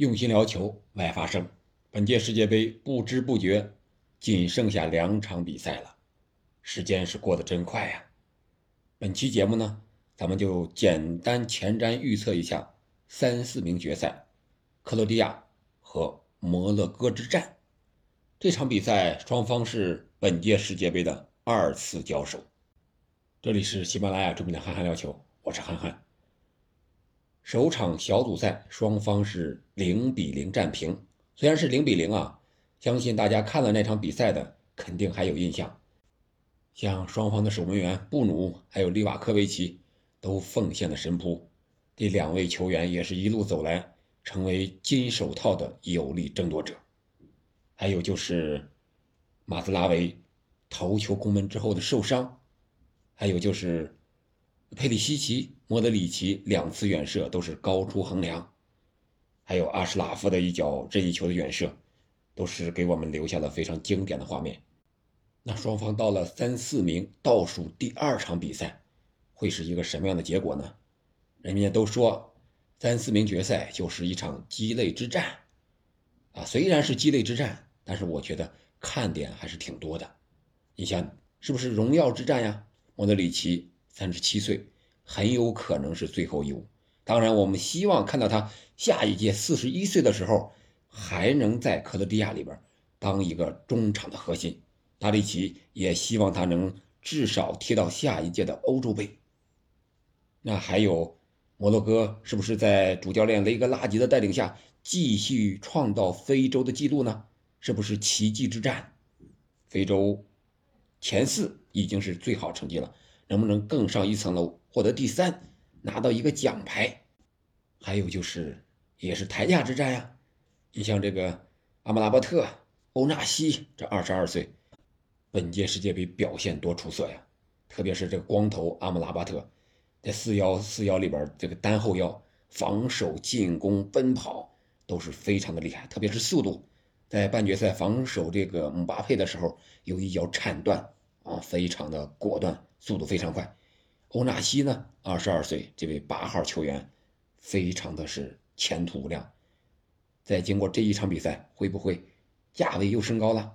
用心聊球，外发声。本届世界杯不知不觉仅剩下两场比赛了，时间是过得真快呀。本期节目呢，咱们就简单前瞻预测一下三四名决赛，克罗地亚和摩洛哥之战。这场比赛双方是本届世界杯的二次交手。这里是喜马拉雅著名的憨憨聊球，我是憨憨。首场小组赛双方是零比零战平，虽然是零比零啊，相信大家看了那场比赛的肯定还有印象。像双方的守门员布努还有利瓦科维奇都奉献了神扑，这两位球员也是一路走来成为金手套的有力争夺者。还有就是马兹拉维头球攻门之后的受伤，还有就是佩里西奇、莫德里奇两次远射都是高出横梁，还有阿什拉夫的一脚任意球的远射，都是给我们留下了非常经典的画面。那双方到了三四名倒数第二场比赛，会是一个什么样的结果呢？人家都说三四名决赛就是一场鸡肋之战，啊，虽然是鸡肋之战。但是我觉得看点还是挺多的，你想是不是荣耀之战呀？莫德里奇三十七岁，很有可能是最后一舞。当然，我们希望看到他下一届四十一岁的时候，还能在克罗地亚里边当一个中场的核心。达里奇也希望他能至少踢到下一届的欧洲杯。那还有摩洛哥，是不是在主教练雷格拉吉的带领下继续创造非洲的纪录呢？是不是奇迹之战？非洲前四已经是最好成绩了，能不能更上一层楼，获得第三，拿到一个奖牌？还有就是，也是台价之战呀！你像这个阿姆拉巴特、欧纳西，这二十二岁，本届世界杯表现多出色呀！特别是这个光头阿姆拉巴特，在四幺四幺里边，这个单后腰防守、进攻、奔跑都是非常的厉害，特别是速度。在半决赛防守这个姆巴佩的时候，有一脚铲断啊，非常的果断，速度非常快。欧纳西呢，二十二岁，这位八号球员，非常的是前途无量。在经过这一场比赛，会不会价位又升高了？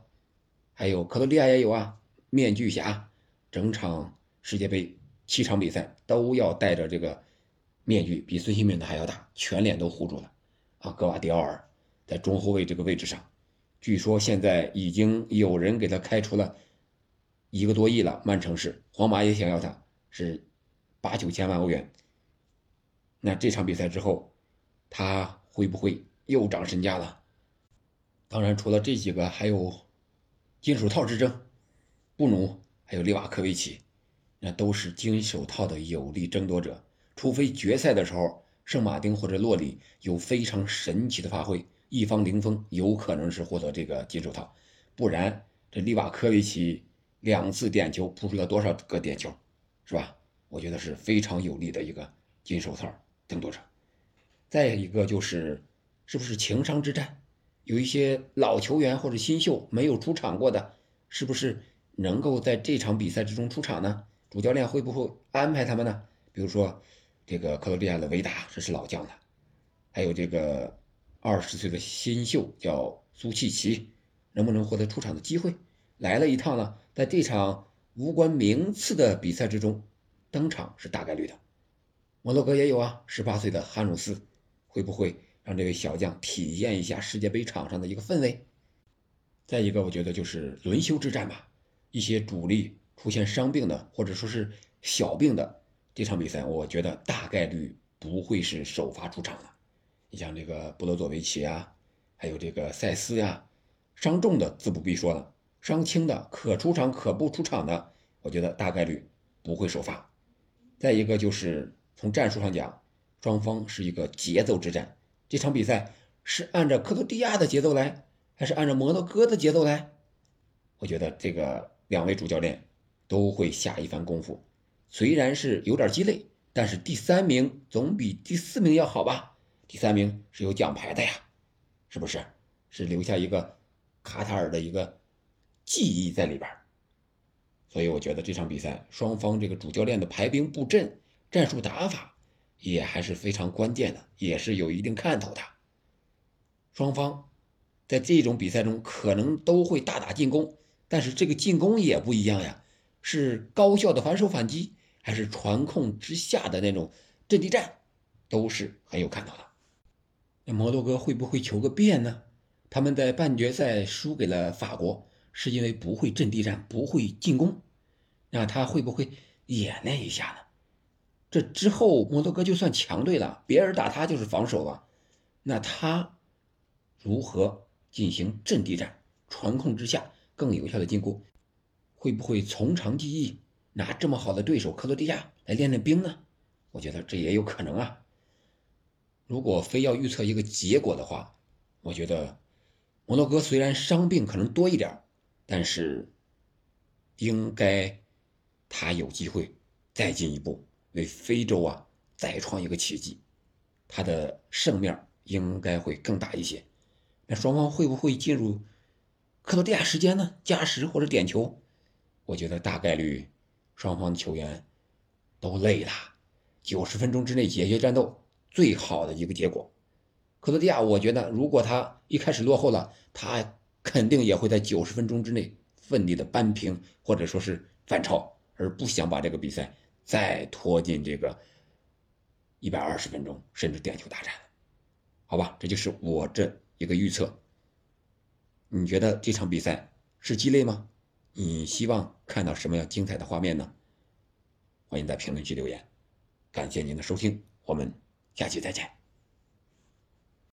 还有克罗地亚也有啊，面具侠，整场世界杯七场比赛都要戴着这个面具，比孙兴慜的还要大，全脸都糊住了啊。格瓦迪奥尔在中后卫这个位置上。据说现在已经有人给他开出了一个多亿了，曼城市、皇马也想要他，是八九千万欧元。那这场比赛之后，他会不会又涨身价了？当然，除了这几个，还有金手套之争，布努还有利瓦科维奇，那都是金手套的有力争夺者。除非决赛的时候，圣马丁或者洛里有非常神奇的发挥。一方零封，有可能是获得这个金手套，不然这利瓦科维奇两次点球扑出了多少个点球，是吧？我觉得是非常有利的一个金手套争夺者。再一个就是，是不是情商之战？有一些老球员或者新秀没有出场过的，是不是能够在这场比赛之中出场呢？主教练会不会安排他们呢？比如说这个克罗地亚的维达，这是老将了，还有这个。二十岁的新秀叫苏契奇，能不能获得出场的机会？来了一趟呢，在这场无关名次的比赛之中登场是大概率的。摩洛哥也有啊，十八岁的哈努斯，会不会让这位小将体验一下世界杯场上的一个氛围？再一个，我觉得就是轮休之战吧，一些主力出现伤病的或者说是小病的这场比赛，我觉得大概率不会是首发出场的。你像这个布罗佐维奇啊，还有这个塞斯呀，伤重的自不必说了，伤轻的可出场可不出场的，我觉得大概率不会首发。再一个就是从战术上讲，双方是一个节奏之战，这场比赛是按照克罗地亚的节奏来，还是按照摩洛哥的节奏来？我觉得这个两位主教练都会下一番功夫。虽然是有点鸡肋，但是第三名总比第四名要好吧？第三名是有奖牌的呀，是不是？是留下一个卡塔尔的一个记忆在里边所以我觉得这场比赛双方这个主教练的排兵布阵、战术打法也还是非常关键的，也是有一定看头的。双方在这种比赛中可能都会大打进攻，但是这个进攻也不一样呀，是高效的反手反击，还是传控之下的那种阵地战，都是很有看头的。那摩洛哥会不会求个变呢？他们在半决赛输给了法国，是因为不会阵地战，不会进攻。那他会不会演练一下呢？这之后，摩洛哥就算强队了，别人打他就是防守啊。那他如何进行阵地战、传控之下更有效的进攻？会不会从长计议，拿这么好的对手克罗地亚来练练兵呢？我觉得这也有可能啊。如果非要预测一个结果的话，我觉得摩洛哥虽然伤病可能多一点，但是应该他有机会再进一步，为非洲啊再创一个奇迹，他的胜面。应该会更大一些。那双方会不会进入克罗地亚时间呢？加时或者点球？我觉得大概率双方球员都累了。九十分钟之内解决战斗，最好的一个结果。克罗地亚，我觉得如果他一开始落后了，他肯定也会在九十分钟之内奋力的扳平或者说是反超，而不想把这个比赛再拖进这个一百二十分钟甚至点球大战。好吧，这就是我这一个预测。你觉得这场比赛是鸡肋吗？你希望看到什么样精彩的画面呢？欢迎在评论区留言。感谢您的收听，我们下期再见。